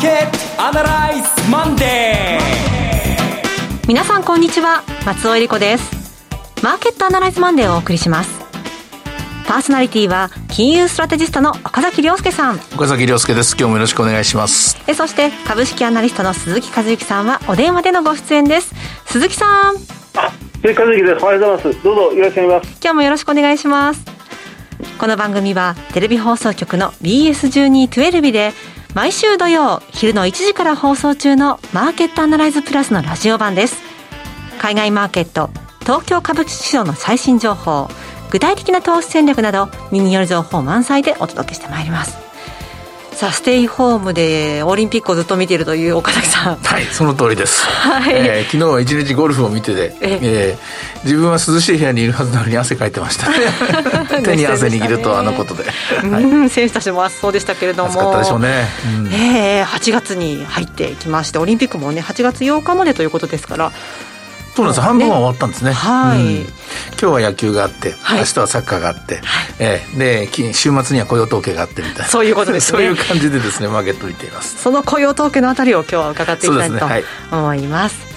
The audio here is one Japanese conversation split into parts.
ーケットアナライズマンデー。皆さんこんにちは。松尾英里子です。マーケットアナライズマンデーをお送りします。パーソナリティは金融ストラテジストの岡崎良介さん。岡崎良介です。今日もよろしくお願いします。えそして株式アナリストの鈴木一之さんはお電話でのご出演です。鈴木さん。あ鈴木一之です。おはようございます。どうぞよろしくお願いします。今日もよろしくお願いします。この番組はテレビ放送局の BS1212 で毎週土曜昼の1時から放送中のマーケットアナライズプラスのラジオ版です。海外マーケット東京株式市場の最新情報具体的な投資戦略など身による情報満載でお届けしてまいります。さあステイホームでオリンピックをずっと見ているという岡崎さん。はいその通りです、はい。えー、昨日は一日ゴルフを見てて、ええ。ー、自分は涼しい部屋にいるはずなのに汗かいてました。手に汗握るとあのことで、はい、選手たちも暑そうでしたけれども。暑かったでしょうね、うん、えー、8月に入ってきましてオリンピックもね8月8日までということですからそうなんです、半分は終わったんですね。はい、うん、今日は野球があって、はい、明日はサッカーがあって、はい、えー、で週末には雇用統計があってみたいな。そういうことですね。そういう感じでですね、マーケット見ています。その雇用統計のあたりを今日は伺っていきたいと思います。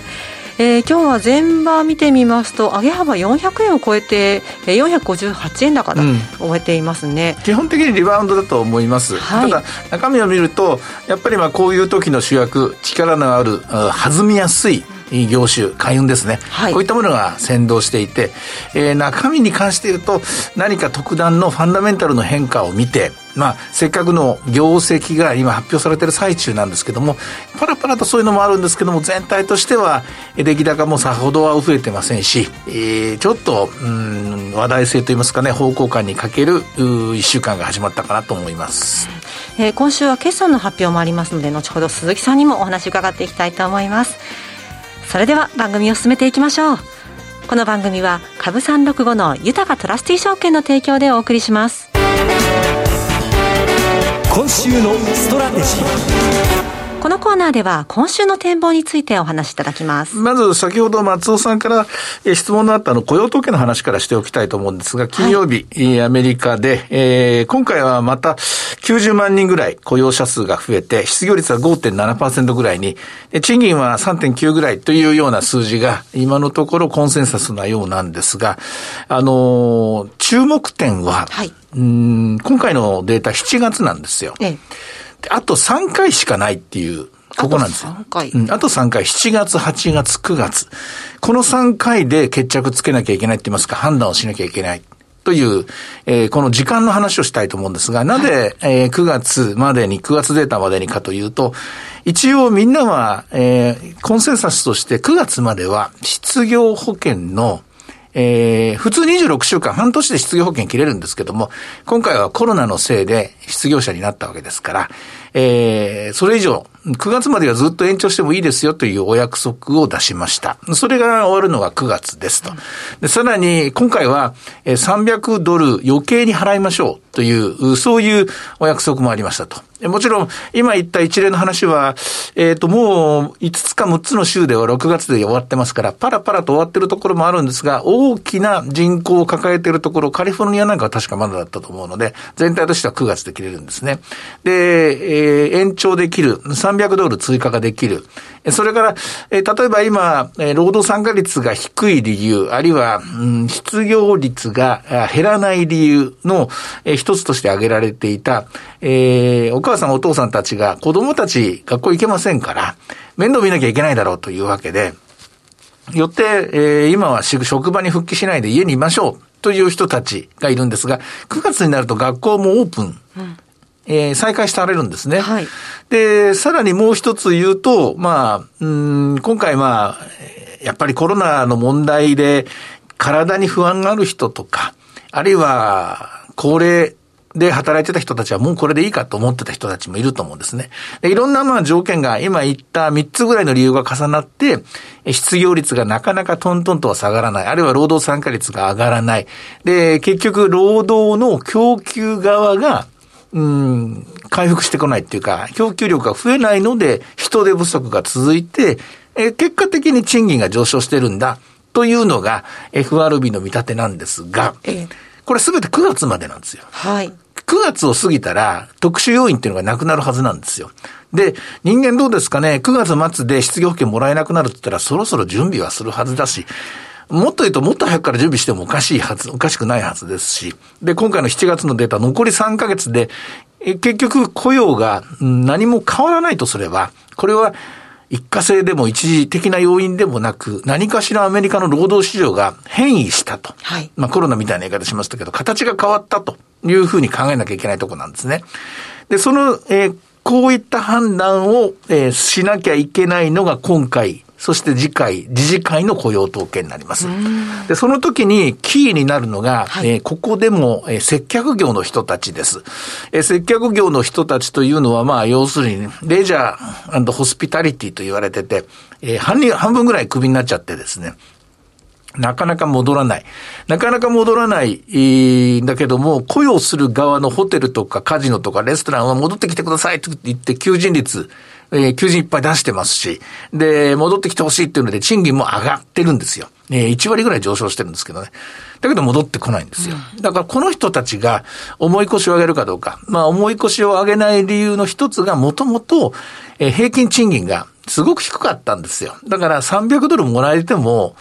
えー、今日は前場見てみますと上げ幅400円を超えて458円高で終えていますね、うん、基本的にリバウンドだと思います、はい、ただ中身を見るとやっぱりまあこういう時の主役力のある弾みやすい業種、海運ですね、はい、こういったものが先導していて、えー、中身に関して言うと、何か特段のファンダメンタルの変化を見て、まあ、せっかくの業績が今発表されている最中なんですけども、パラパラとそういうのもあるんですけども、全体としては、出来高もさほどは増えてませんし、えー、ちょっと、うん、話題性といいますかね、方向感に欠ける、一週間が始まったかなと思います。えー、今週は決算の発表もありますので、後ほど鈴木さんにもお話伺っていきたいと思います。それでは番組を進めていきましょう。この番組は株三六五の豊かトラスティ証券の提供でお送りします。今週のストラテジー。このコーナーでは今週の展望についてお話しいただきます。まず先ほど松尾さんから質問のあったの雇用統計の話からしておきたいと思うんですが、金曜日、はい、アメリカで、えー、今回はまた90万人ぐらい雇用者数が増えて、失業率は5.7%ぐらいに、賃金は3.9ぐらいというような数字が今のところコンセンサスなようなんですが、あのー、注目点は、はい、うん今回のデータ7月なんですよ。ええあと3回しかないっていう、ここなんですよ。あと3回。うん。あと3回。7月、8月、9月。この3回で決着つけなきゃいけないって言いますか、判断をしなきゃいけない。という、えー、この時間の話をしたいと思うんですが、なぜ、はい、えー、9月までに、9月データまでにかというと、一応みんなは、えー、コンセンサスとして9月までは失業保険のえー、普通26週間、半年で失業保険切れるんですけども、今回はコロナのせいで失業者になったわけですから、えー、それ以上、9月まではずっと延長してもいいですよというお約束を出しました。それが終わるのが9月ですと。でさらに、今回は300ドル余計に払いましょうという、そういうお約束もありましたと。もちろん、今言った一例の話は、えっ、ー、と、もう5つか6つの州では6月で終わってますから、パラパラと終わってるところもあるんですが、大きな人口を抱えているところ、カリフォルニアなんかは確かまだだったと思うので、全体としては9月で切れるんですね。で、えー、延長できる、300ドル追加ができる。それから、えー、例えば今、え、労働参加率が低い理由、あるいは、うん、失業率が減らない理由の、えー、一つとして挙げられていた、えー、お母さんお父さんたちが子供たち学校行けませんから、面倒見なきゃいけないだろうというわけで、よって、えー、今は職場に復帰しないで家にいましょうという人たちがいるんですが、9月になると学校もオープン。うんえー、再開されるんですね。はい。で、さらにもう一つ言うと、まあ、うん、今回まあ、やっぱりコロナの問題で体に不安がある人とか、あるいは高齢で働いてた人たちはもうこれでいいかと思ってた人たちもいると思うんですね。でいろんなまあ条件が今言った3つぐらいの理由が重なって、失業率がなかなかトントンとは下がらない。あるいは労働参加率が上がらない。で、結局労働の供給側がうん、回復してこないっていうか、供給力が増えないので、人手不足が続いて、え結果的に賃金が上昇してるんだ、というのが FRB の見立てなんですが、これすべて9月までなんですよ。はい。9月を過ぎたら特殊要因っていうのがなくなるはずなんですよ。で、人間どうですかね、9月末で失業保険もらえなくなるって言ったらそろそろ準備はするはずだし、もっと言うともっと早くから準備してもおかしいはず、おかしくないはずですし。で、今回の7月のデータ残り3ヶ月で、結局雇用が何も変わらないとすれば、これは一過性でも一時的な要因でもなく、何かしらアメリカの労働市場が変異したと。はい、まあコロナみたいな言い方しましたけど、形が変わったというふうに考えなきゃいけないところなんですね。で、その、えー、こういった判断を、えー、しなきゃいけないのが今回、そして次回、理事会の雇用統計になります。で、その時にキーになるのが、はい、えー、ここでも、えー、接客業の人たちです。えー、接客業の人たちというのは、まあ、要するに、レジャーホスピタリティと言われてて、えー、半半分ぐらいクビになっちゃってですね。なかなか戻らない。なかなか戻らない、んだけども、雇用する側のホテルとかカジノとかレストランは戻ってきてくださいって言って求人率、えー、求人いっぱい出してますし、で、戻ってきてほしいっていうので、賃金も上がってるんですよ。えー、1割ぐらい上昇してるんですけどね。だけど戻ってこないんですよ。だからこの人たちが重い腰を上げるかどうか。まあ重い腰を上げない理由の一つがもともと、えー、平均賃金がすごく低かったんですよ。だから300ドルもらえても、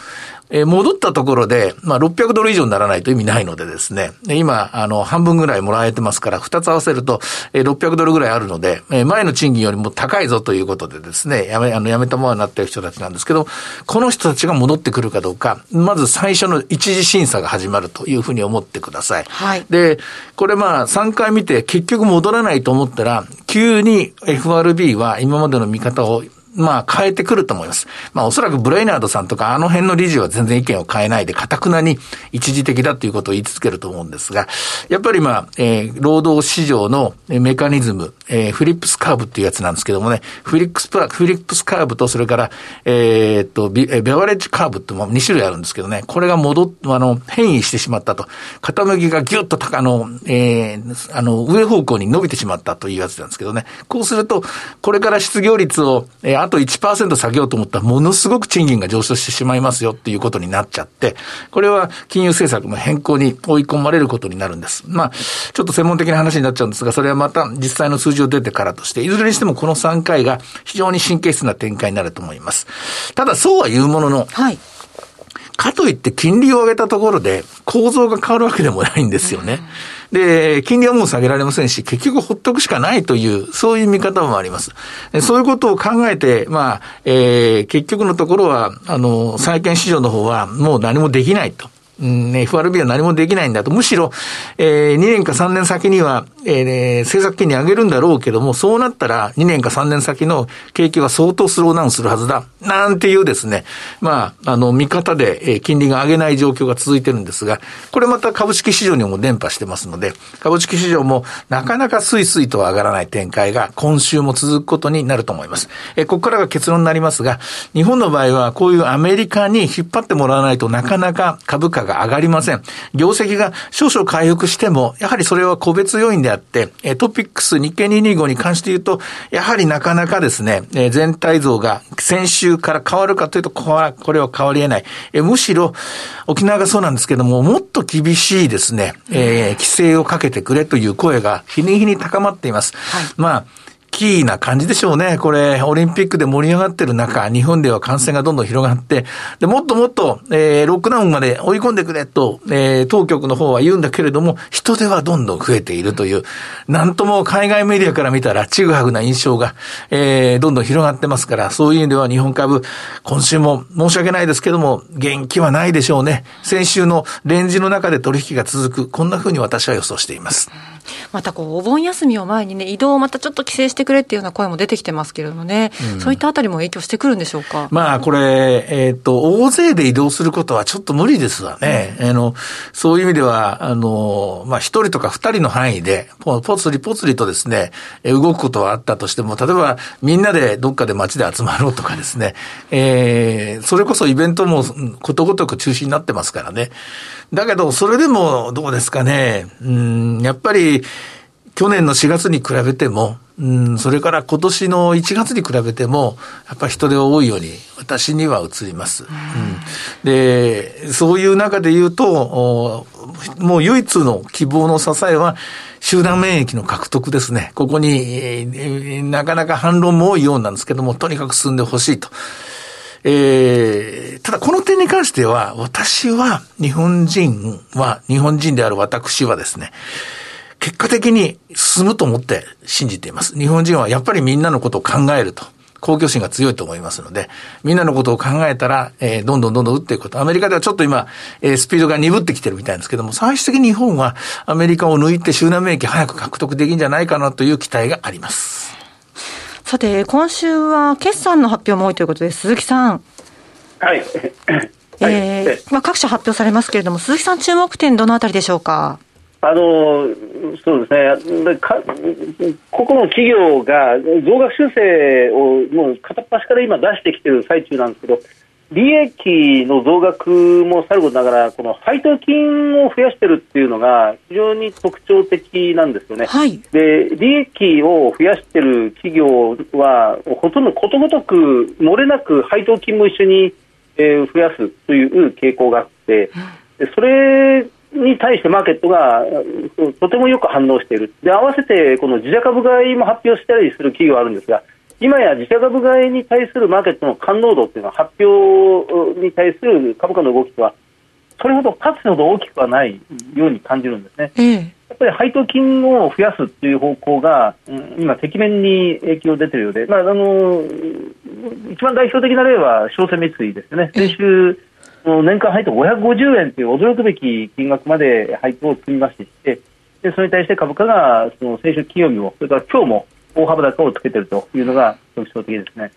えー、戻ったところで、まあ、600ドル以上にならないと意味ないのでですね、今、あの、半分ぐらいもらえてますから、2つ合わせると、えー、600ドルぐらいあるので、えー、前の賃金よりも高いぞということでですね、やめ、あの、やめたままになっている人たちなんですけど、この人たちが戻ってくるかどうか、まず最初の一次審査が始まるというふうに思ってください。はい。で、これまあ、3回見て結局戻らないと思ったら、急に FRB は今までの見方をまあ変えてくると思います。まあおそらくブレイナードさんとかあの辺の理事は全然意見を変えないで、かたくなに一時的だということを言い続けると思うんですが、やっぱりまあ、えー、労働市場のメカニズム、えー、フリップスカーブっていうやつなんですけどもね、フリップス、フリップスカーブと、それから、えー、っと、ベワレッジカーブっても2種類あるんですけどね、これが戻っ、あの、変異してしまったと。傾きがギュッと高、あの、えー、あの、上方向に伸びてしまったというやつなんですけどね。こうすると、これから失業率を、えー、あと1%下げようと思ったら、ものすごく賃金が上昇してしまいますよっていうことになっちゃって、これは金融政策の変更に追い込まれることになるんです。まあ、ちょっと専門的な話になっちゃうんですが、それはまた実際の数字を出てからとして、いずれにしてもこの3回が非常に神経質な展開になると思います。ただ、そうは言うものの、はい。かといって金利を上げたところで構造が変わるわけでもないんですよね。で、金利はもう下げられませんし、結局ほっとくしかないという、そういう見方もあります。そういうことを考えて、まあ、えー、結局のところは、あの、債券市場の方はもう何もできないと。うん、FRB は何もできないんだと。むしろ、えー、2年か3年先には、えー、政策金利上げるんだろうけども、そうなったら2年か3年先の景気は相当スローダウンするはずだ。なんていうですね、まあ、あの、見方で、えー、金利が上げない状況が続いてるんですが、これまた株式市場にも伝播してますので、株式市場もなかなかスイスイとは上がらない展開が今週も続くことになると思います。えー、ここからが結論になりますが、日本の場合はこういうアメリカに引っ張ってもらわないとなかなか株価が上がりません。業績が少々回復しても、やはりそれは個別要因であって、トピックス日経225に関して言うと、やはりなかなかですね、全体像が先週から変わるかというと、これは変わり得ない。むしろ、沖縄がそうなんですけども、もっと厳しいですね、えー、規制をかけてくれという声が日に日に高まっています。はい、まあ、キーな感じでしょうね。これ、オリンピックで盛り上がってる中、日本では感染がどんどん広がって、で、もっともっと、えー、ロックダウンまで追い込んでくれと、えー、当局の方は言うんだけれども、人手はどんどん増えているという、なんとも海外メディアから見たら、ちぐはぐな印象が、えー、どんどん広がってますから、そういう意味では日本株、今週も申し訳ないですけども、元気はないでしょうね。先週のレンジの中で取引が続く、こんな風に私は予想しています。またこう、お盆休みを前にね、移動をまたちょっと規制してくれっていうような声も出てきてますけれどもね、うん、そういったあたりも影響してくるんでしょうか？まあ、これ、えっ、ー、と、大勢で移動することはちょっと無理ですわね。うん、あの、そういう意味では、あの、まあ、一人とか二人の範囲で、ぽつりぽつりとですね、動くことはあったとしても、例えば、みんなでどっかで街で集まろうとかですね、えー、それこそイベントもことごとく中止になってますからね。だけど、それでもどうですかね。うん、やっぱり、去年の4月に比べても、うん、それから今年の1月に比べても、やっぱり人手が多いように、私には映ります。うん、で、そういう中で言うと、もう唯一の希望の支えは、集団免疫の獲得ですね。ここに、なかなか反論も多いようなんですけども、とにかく進んでほしいと。えー、ただこの点に関しては、私は、日本人は、日本人である私はですね、結果的に進むと思って信じています。日本人はやっぱりみんなのことを考えると。公共心が強いと思いますので、みんなのことを考えたら、えー、どんどんどんどん打っていくこと。アメリカではちょっと今、えー、スピードが鈍ってきてるみたいですけども、最終的に日本はアメリカを抜いて集団免疫早く獲得できるんじゃないかなという期待があります。さて、今週は決算の発表も多いということで、鈴木さん。はい。えー、まあ、各社発表されますけれども、鈴木さん注目点どのあたりでしょうか？あのそうですねか、個々の企業が増額修正をもう片っ端から今出してきている最中なんですけど、利益の増額もさることながら、この配当金を増やしているっていうのが非常に特徴的なんですよね。はい、で、利益を増やしている企業は、ほとんどことごとく漏れなく配当金も一緒に、えー、増やすという傾向があって、それに対してマーケットがとてもよく反応している、で合わせてこの自社株買いも発表したりする企業があるんですが、今や自社株買いに対するマーケットの感濃度というのは、発表に対する株価の動きとは、それほどかつてほど大きくはないように感じるんですね。えやっぱり配当金を増やすという方向が、うん、今、てきめんに影響出ているようで、まあ、あの一番代表的な例は商船三井ですね。先週、年間配当550円という驚くべき金額まで配当を積みましてでそれに対して株価がその先週金曜日もそれから今日も大幅高をつけているというのが特徴的ですね。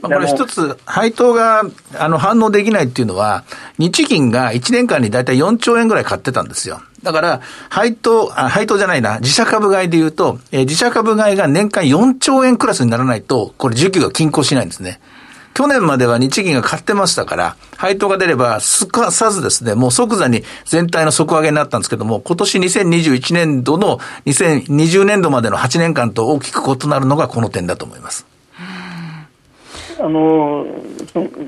まあ、これ一つ、配当が、あの、反応できないっていうのは、日銀が1年間にだいたい4兆円ぐらい買ってたんですよ。だから、配当、あ、配当じゃないな、自社株買いで言うと、えー、自社株買いが年間4兆円クラスにならないと、これ需給が均衡しないんですね。去年までは日銀が買ってましたから、配当が出れば、すかさずですね、もう即座に全体の底上げになったんですけども、今年2021年度の2020年度までの8年間と大きく異なるのがこの点だと思います。あの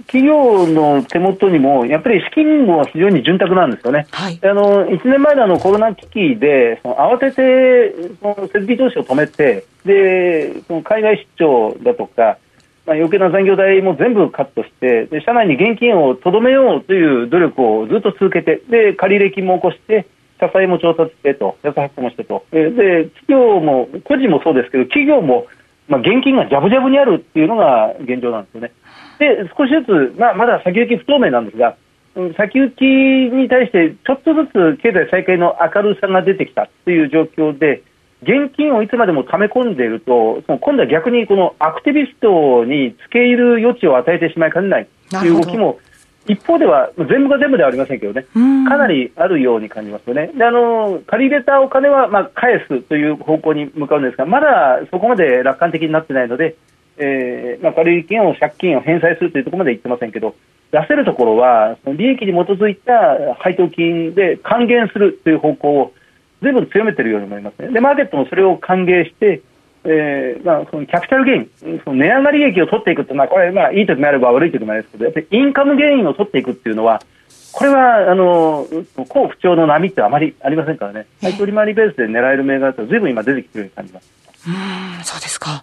企業の手元にも、やっぱり資金も非常に潤沢なんですよね、はい、あの1年前のあのコロナ危機で、その慌ててその設備投資を止めて、でその海外出張だとか、まあ、余計な残業代も全部カットしてで社内に現金をとどめようという努力をずっと続けてで借入金も起こして社債も調達してと安発行もしてとで企業も個人もそうですけど企業も、まあ、現金がじゃぶじゃぶにあるっていうのが現状なんですよね。で少しずつ、まあ、まだ先行き不透明なんですが先行きに対してちょっとずつ経済再開の明るさが出てきたという状況で現金をいつまでも溜め込んでいると、その今度は逆にこのアクティビストに付け入る余地を与えてしまいかねないという動きも、一方では、全部が全部ではありませんけどね、かなりあるように感じますよね。であの借り入れたお金はまあ返すという方向に向かうんですが、まだそこまで楽観的になってないので、えーまあ、借入金を借金を返済するというところまで言ってませんけど、出せるところは、その利益に基づいた配当金で還元するという方向をずいぶん強めているように思いますね。で、マーケットもそれを歓迎して、えーまあ、そのキャピタルゲイン、その値上がり益を取っていくというのは、これ、まあ、いい時もあれば悪い時もありますけど、やっぱりインカムゲインを取っていくっていうのは、これは、あの、好不調の波ってあまりありませんからね。配当利回りベースで狙える銘柄ってずいぶん今出てきてるように感じます。うん、そうですか。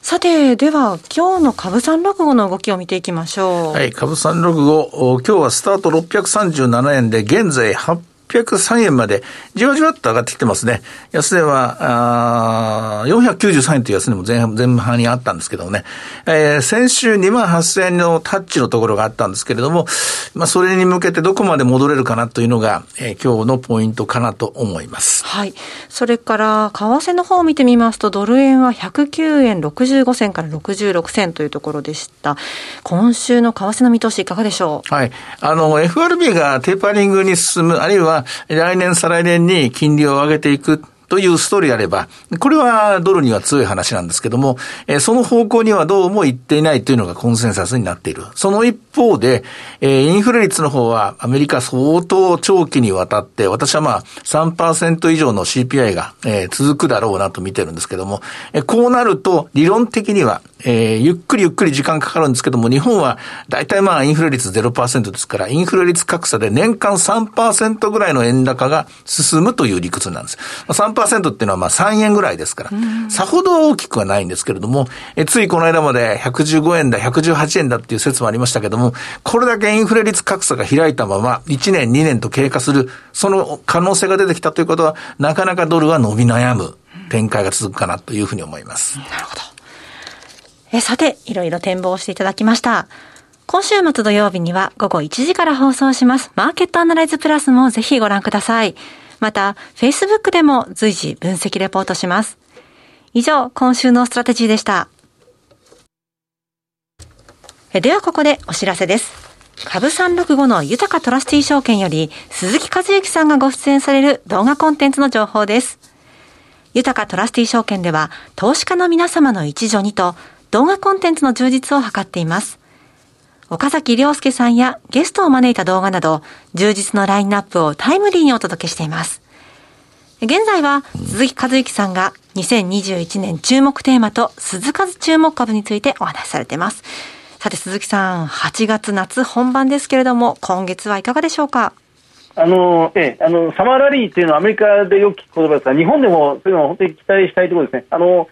さて、では、今日の株三六五の動きを見ていきましょう。はい、株三六五、今日はスタート637円で、現在8 603円まで、じわじわっと上がってきてますね。安値は、あ493円という安値も前半前半にあったんですけどもね、えー、先週2万8000円のタッチのところがあったんですけれども、まあ、それに向けてどこまで戻れるかなというのが、えー、今日のポイントかなと思います。はい。それから、為替の方を見てみますと、ドル円は109円65銭から66銭というところでした。今週の為替の見通しいかがでしょう？はい。あの、FRB がテーパリングに進む、あるいは来年、再来年に金利を上げていくというストーリーであれば、これはドルには強い話なんですけども、えー、その方向にはどうも行っていないというのがコンセンサスになっている。その一方で、えー、インフレ率の方はアメリカ相当長期にわたって、私はまあ3%以上の CPI が、えー、続くだろうなと見てるんですけども、えー、こうなると理論的には、えー、ゆっくりゆっくり時間かかるんですけども、日本は大体まあインフレ率0%ですから、インフレ率格差で年間3%ぐらいの円高が進むという理屈なんです。3%っていうのはまあ3円ぐらいですから、さほど大きくはないんですけれども、えついこの間まで115円だ、118円だっていう説もありましたけども、これだけインフレ率格差が開いたまま、1年、2年と経過する、その可能性が出てきたということは、なかなかドルは伸び悩む展開が続くかなというふうに思います。なるほど。え、さて、いろいろ展望していただきました。今週末土曜日には午後1時から放送します。マーケットアナライズプラスもぜひご覧ください。また、Facebook でも随時分析レポートします。以上、今週のストラテジーでした。ではここでお知らせです。株365の豊かトラスティー証券より鈴木和之さんがご出演される動画コンテンツの情報です。豊かトラスティー証券では投資家の皆様の一助にと動画コンテンツの充実を図っています。岡崎良介さんやゲストを招いた動画など、充実のラインナップをタイムリーにお届けしています。現在は鈴木和之さんが2021年注目テーマと鈴数注目株についてお話しされています。さて鈴木さん、8月夏本番ですけれども、今月はいかがでしょうか？あの、ええ、あの、サマーラリーっていうのはアメリカでよく聞く言葉ですが、日本でもそういうのを本当に期待したいところですね。あの、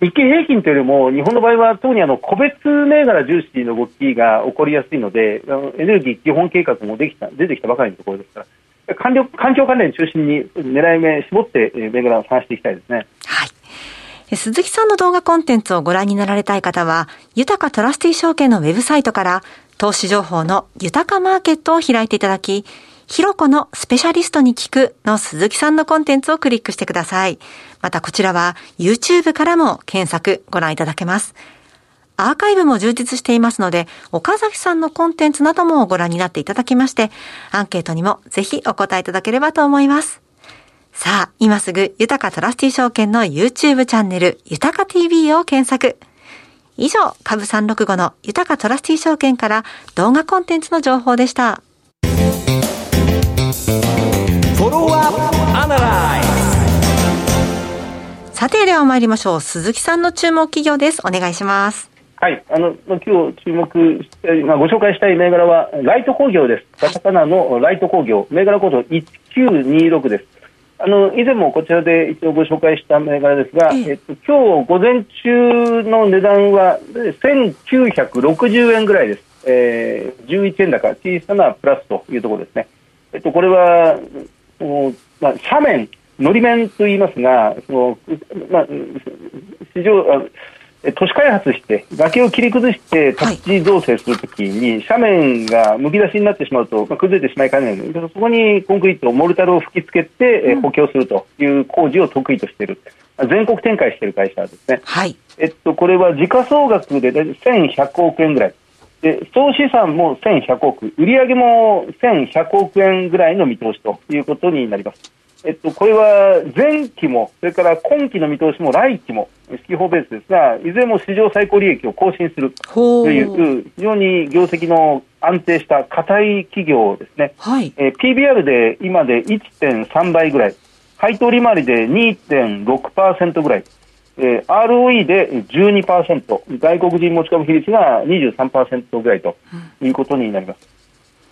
日経平均というよりも、日本の場合は特にあの個別銘柄重視の動きが起こりやすいので、エネルギー基本計画もできた出てきたばかりのところですから、環境関連中心に狙い目絞って銘柄を探していきたいですね。はい。鈴木さんの動画コンテンツをご覧になられたい方は、豊かトラスティ証券のウェブサイトから、投資情報の豊かマーケットを開いていただき、ひろこのスペシャリストに聞くの鈴木さんのコンテンツをクリックしてください。またこちらは YouTube からも検索ご覧いただけます。アーカイブも充実していますので、岡崎さんのコンテンツなどもご覧になっていただきまして、アンケートにもぜひお答えいただければと思います。さあ、今すぐ、豊かトラスティ証券の YouTube チャンネル、豊か TV を検索。以上、株365の豊かトラスティ証券から動画コンテンツの情報でした。さて、では参りましょう。鈴木さんの注目企業です。お願いします。はい、あの今日注目して、まあ、ご紹介したい銘柄はライト工業です。カタカナのライト工業、銘柄コード1926です。あの以前もこちらで一応ご紹介した銘柄ですが、ええっと、今日午前中の値段は1960円ぐらいです。えー、11円高、小さなプラスというところですね。えっと、これは、まあ、斜面、のり面と言いますが、そのまあ、市場都市開発して、崖を切り崩して宅地造成するときに、斜面がむき出しになってしまうと、まあ、崩れてしまいかねないので、そこにコンクリート、モルタルを吹き付けて、うん、補強するという工事を得意としている、全国展開している会社ですね。はい、えっと、これは時価総額で1100億円ぐらい。で総資産も1100億、売上も1100億円ぐらいの見通しということになります。えっと、これは前期も、それから今期の見通しも来期も、指揮法ベースですが、いずれも史上最高利益を更新するという、非常に業績の安定した硬い企業ですね。はい、えー、PBR で今で1.3倍ぐらい、配当利回りで2.6%ぐらい、えー、ROE で12%、外国人持ち株比率が23%ぐらいということになります。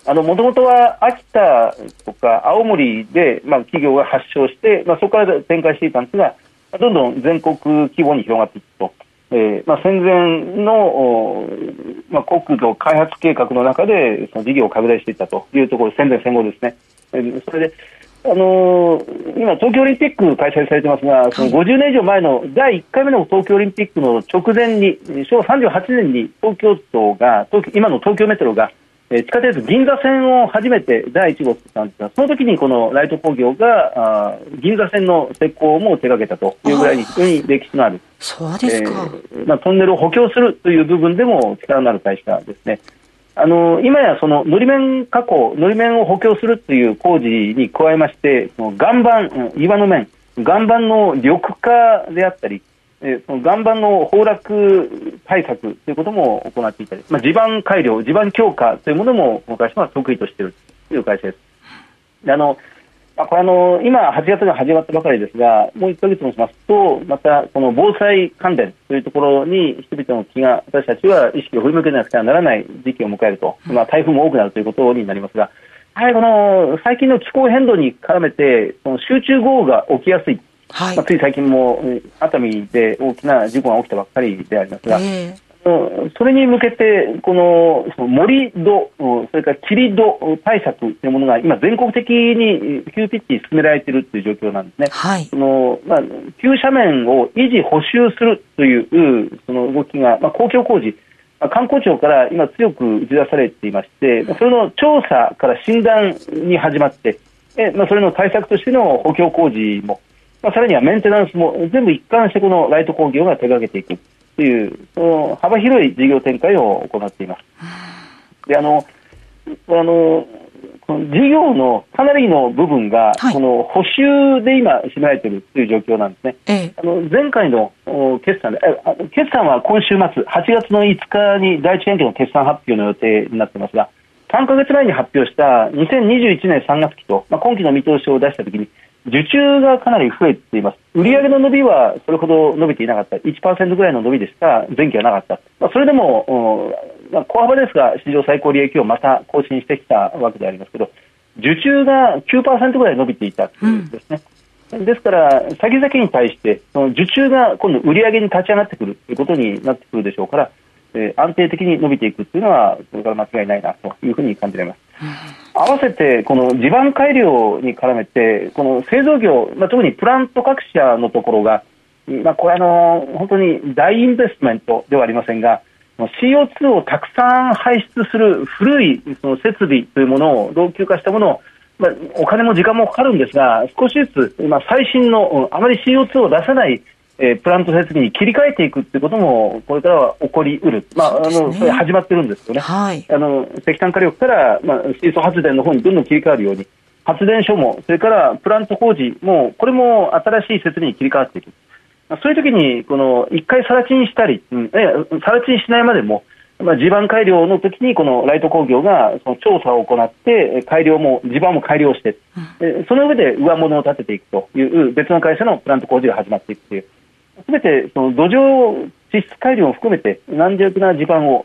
もともとは秋田とか青森で、まあ、企業が発祥して、まあ、そこから展開していたんですが、どんどん全国規模に広がっていくと、えーまあ、戦前の、まあ、国土開発計画の中でその事業を拡大していったというところ、戦前戦後ですね。えー、それであのー、今、東京オリンピック開催されてますが、その50年以上前の第1回目の東京オリンピックの直前に、昭和38年に東京都が、今の東京メトロが、地下鉄銀座線を初めて第1号作ったんですが、その時にこのライト工業があ銀座線の施工も手掛けたというぐらいに非常に歴史のある、そうですか、えー、まあ、トンネルを補強するという部分でも力のある会社ですね。あの今やそののり面加工、のり面を補強するという工事に加えまして、岩盤、岩の面、岩盤の緑化であったり、え、その岩盤の崩落対策ということも行っていたり、まあ、地盤改良、地盤強化というものもこの会社は得意としているという会社です。あのあ、これあの今、8月が始まったばかりですが、もう1か月もしますと、またこの防災関連というところに人々の気が、私たちは意識を振り向けなくてはならない時期を迎えると、まあ、台風も多くなるということになりますが、やはりこの最近の気候変動に絡めて、その集中豪雨が起きやすい、はい。まあ、つい最近も熱海で大きな事故が起きたばっかりでありますが、えーそれに向けて、この盛り土、それから霧土対策というものが今、全国的に急ピッチに進められているという状況なんですね。はい、そのまあ、急斜面を維持、補修するというその動きが、まあ、公共工事、まあ、観光庁から今、強く打ち出されていまして、それの調査から診断に始まって、えまあ、それの対策としての補強工事も、まあ、さらにはメンテナンスも全部一貫してこのライト工業が手掛けていく。という、幅広い事業展開を行っています。で、あの、あの、この事業のかなりの部分が、この補修で今、占められているという状況なんですね。ええ、あの前回の決算で、決算は今週末、8月の5日に第一研究の決算発表の予定になっていますが、3か月前に発表した2021年3月期と、まあ、今期の見通しを出したときに、受注がかなり増えています。売上の伸びはそれほど伸びていなかった。1%ぐらいの伸びでしか前期はなかった。まあ、それでも、まあ、小幅ですが、史上最高利益をまた更新してきたわけでありますけど、受注が9%ぐらい伸びていたんですね。うん、ですから、先々に対して、その受注が今度売上に立ち上がってくるということになってくるでしょうから、えー、安定的に伸びていくというのは、それから間違いないなというふうに感じられます。合わせて、この地盤改良に絡めて、この製造業、まあ、特にプラント各社のところが、まあ、これあの、本当に大インベストメントではありませんが、CO2 をたくさん排出する古いその設備というものを老朽化したものを、まあ、お金も時間もかかるんですが、少しずつ、最新の、あまり CO2 を出さないえー、プラント設備に切り替えていくっていうことも、これからは起こりうる、まあ、あのそれ始まってるんですよね、はい、あの石炭火力から、まあ、水素発電の方にどんどん切り替わるように、発電所も、それからプラント工事も、これも新しい設備に切り替わっていく、まあ、そういう時にこの一回さら地にしたり、うん、さら地にしないまでも、まあ、地盤改良の時にこのライト工業がその調査を行って改良も地盤も改良して、うん、その上で上物を立てていくという別の会社のプラント工事が始まっていくという。すべてその土壌地質改良を含めて軟弱な地盤を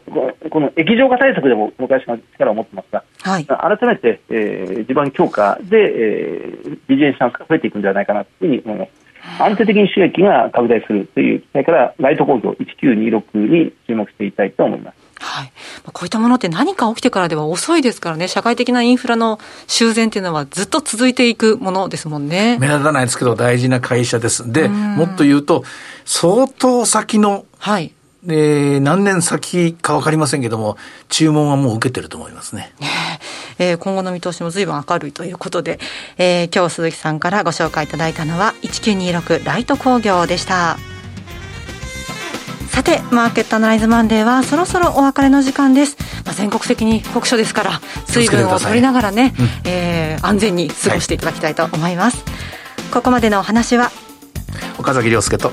この液状化対策でもこの力を持ってますが、はい、改めて、えー、地盤強化で、えー、ビジネスが増えていくんではないかなというふうに思います。安定的に収益が拡大するという期待からライト工業1926に注目していきたいと思います。はい。こういったものって何か起きてからでは遅いですからね、社会的なインフラの修繕っていうのはずっと続いていくものですもんね。目立たないですけど大事な会社です。で、もっと言うと、相当先の、はい。えー、何年先か分かりませんけども、注文はもう受けてると思いますね。ねえー、今後の見通しも随分明るいということで、えー、今日鈴木さんからご紹介いただいたのは、1926ライト工業でした。さてマーケットアナライズマンデーはそろそろお別れの時間です、まあ、全国的に酷暑ですから水分を取りながらね、うん、えー、安全に過ごしていただきたいと思います、はい、ここまでのお話は？岡崎亮介と。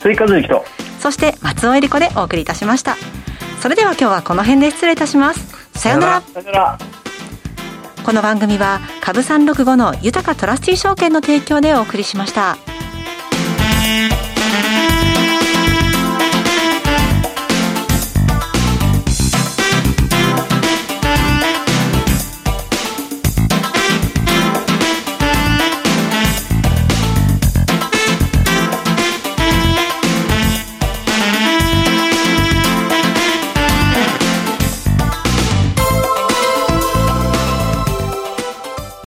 追加随と。そして松尾恵理子でお送りいたしました。それでは今日はこの辺で失礼いたします。さようなら。この番組は株三六五の豊かトラスティ証券の提供でお送りしました。